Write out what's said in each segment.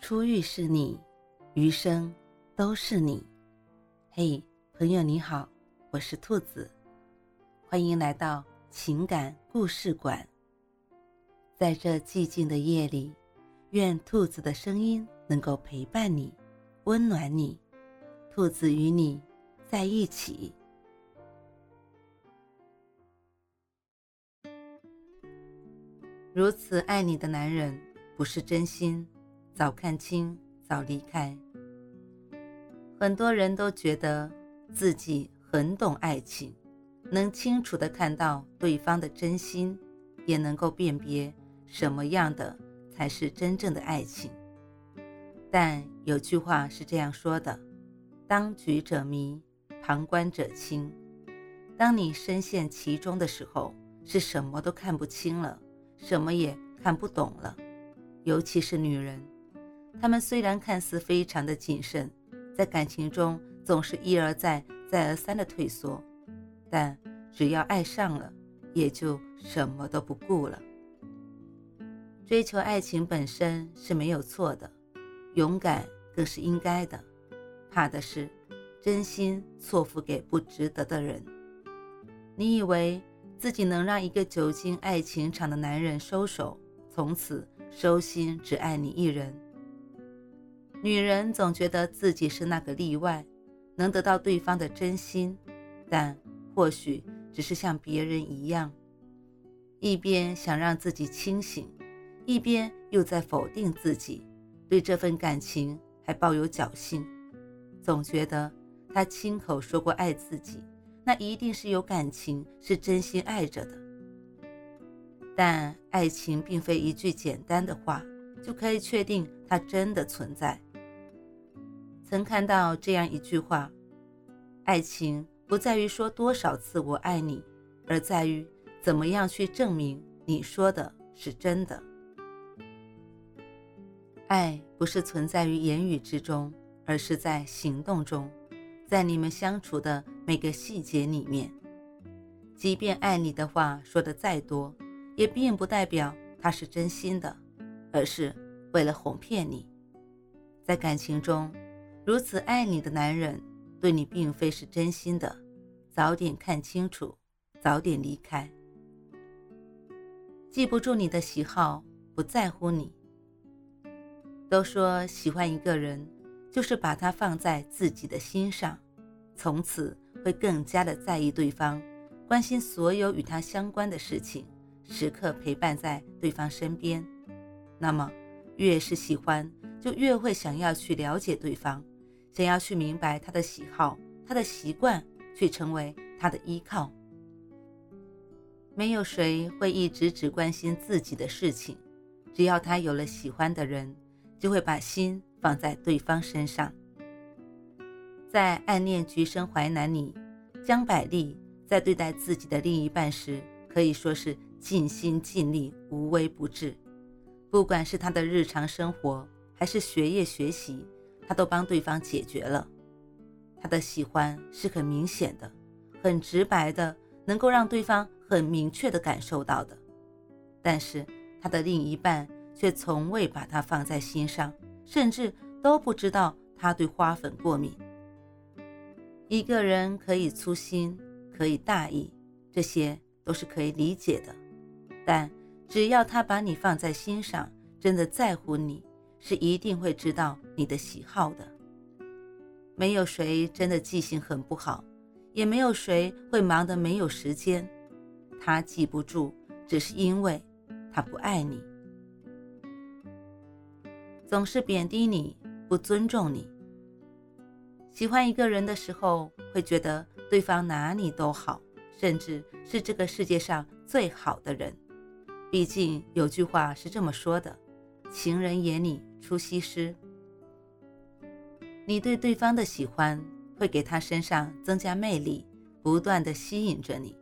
初遇是你，余生都是你。嘿，朋友你好，我是兔子，欢迎来到情感故事馆。在这寂静的夜里，愿兔子的声音能够陪伴你，温暖你。兔子与你在一起。如此爱你的男人，不是真心。早看清，早离开。很多人都觉得自己很懂爱情，能清楚的看到对方的真心，也能够辨别什么样的才是真正的爱情。但有句话是这样说的：“当局者迷，旁观者清。”当你深陷其中的时候，是什么都看不清了，什么也看不懂了，尤其是女人。他们虽然看似非常的谨慎，在感情中总是一而再、再而三的退缩，但只要爱上了，也就什么都不顾了。追求爱情本身是没有错的，勇敢更是应该的，怕的是真心错付给不值得的人。你以为自己能让一个久经爱情场的男人收手，从此收心只爱你一人？女人总觉得自己是那个例外，能得到对方的真心，但或许只是像别人一样，一边想让自己清醒，一边又在否定自己，对这份感情还抱有侥幸，总觉得他亲口说过爱自己，那一定是有感情，是真心爱着的。但爱情并非一句简单的话就可以确定它真的存在。曾看到这样一句话：“爱情不在于说多少次我爱你，而在于怎么样去证明你说的是真的。爱不是存在于言语之中，而是在行动中，在你们相处的每个细节里面。即便爱你的话说的再多，也并不代表他是真心的，而是为了哄骗你。在感情中。”如此爱你的男人，对你并非是真心的，早点看清楚，早点离开。记不住你的喜好，不在乎你。都说喜欢一个人，就是把他放在自己的心上，从此会更加的在意对方，关心所有与他相关的事情，时刻陪伴在对方身边。那么，越是喜欢，就越会想要去了解对方。想要去明白他的喜好，他的习惯，去成为他的依靠。没有谁会一直只关心自己的事情，只要他有了喜欢的人，就会把心放在对方身上。在《暗恋橘生淮南》里，江百丽在对待自己的另一半时，可以说是尽心尽力，无微不至。不管是他的日常生活，还是学业学习。他都帮对方解决了，他的喜欢是很明显的，很直白的，能够让对方很明确的感受到的。但是他的另一半却从未把他放在心上，甚至都不知道他对花粉过敏。一个人可以粗心，可以大意，这些都是可以理解的，但只要他把你放在心上，真的在乎你。是一定会知道你的喜好的。没有谁真的记性很不好，也没有谁会忙得没有时间。他记不住，只是因为他不爱你，总是贬低你，不尊重你。喜欢一个人的时候，会觉得对方哪里都好，甚至是这个世界上最好的人。毕竟有句话是这么说的：“情人眼里。”出西施，你对对方的喜欢会给他身上增加魅力，不断的吸引着你，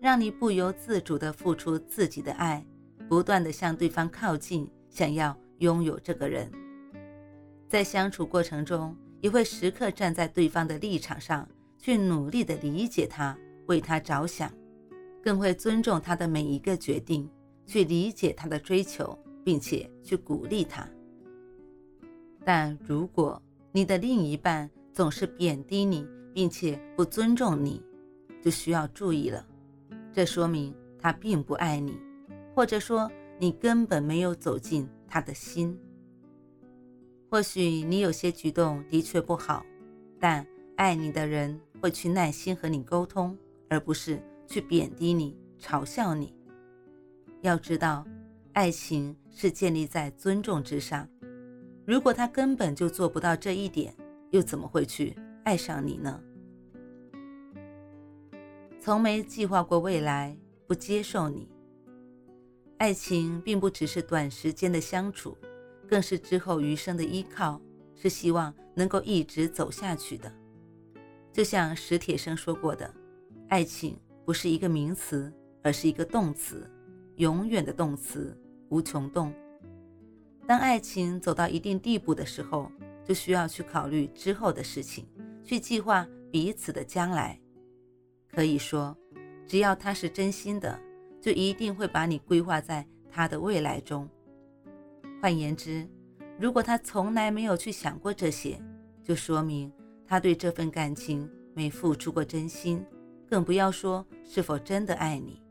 让你不由自主的付出自己的爱，不断的向对方靠近，想要拥有这个人。在相处过程中，也会时刻站在对方的立场上去努力的理解他，为他着想，更会尊重他的每一个决定，去理解他的追求，并且去鼓励他。但如果你的另一半总是贬低你，并且不尊重你，就需要注意了。这说明他并不爱你，或者说你根本没有走进他的心。或许你有些举动的确不好，但爱你的人会去耐心和你沟通，而不是去贬低你、嘲笑你。要知道，爱情是建立在尊重之上。如果他根本就做不到这一点，又怎么会去爱上你呢？从没计划过未来，不接受你。爱情并不只是短时间的相处，更是之后余生的依靠，是希望能够一直走下去的。就像史铁生说过的，爱情不是一个名词，而是一个动词，永远的动词，无穷动。当爱情走到一定地步的时候，就需要去考虑之后的事情，去计划彼此的将来。可以说，只要他是真心的，就一定会把你规划在他的未来中。换言之，如果他从来没有去想过这些，就说明他对这份感情没付出过真心，更不要说是否真的爱你。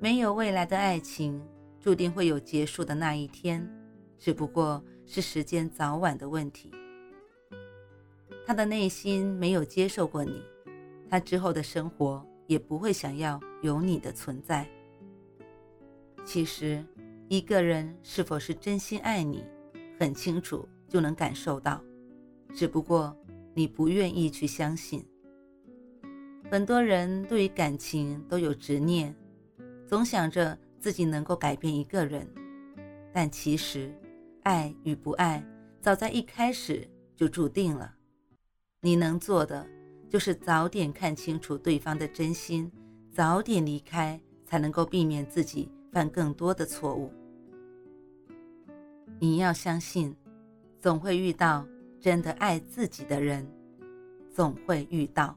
没有未来的爱情。注定会有结束的那一天，只不过是时间早晚的问题。他的内心没有接受过你，他之后的生活也不会想要有你的存在。其实，一个人是否是真心爱你，很清楚就能感受到，只不过你不愿意去相信。很多人对于感情都有执念，总想着。自己能够改变一个人，但其实，爱与不爱早在一开始就注定了。你能做的就是早点看清楚对方的真心，早点离开，才能够避免自己犯更多的错误。你要相信，总会遇到真的爱自己的人，总会遇到。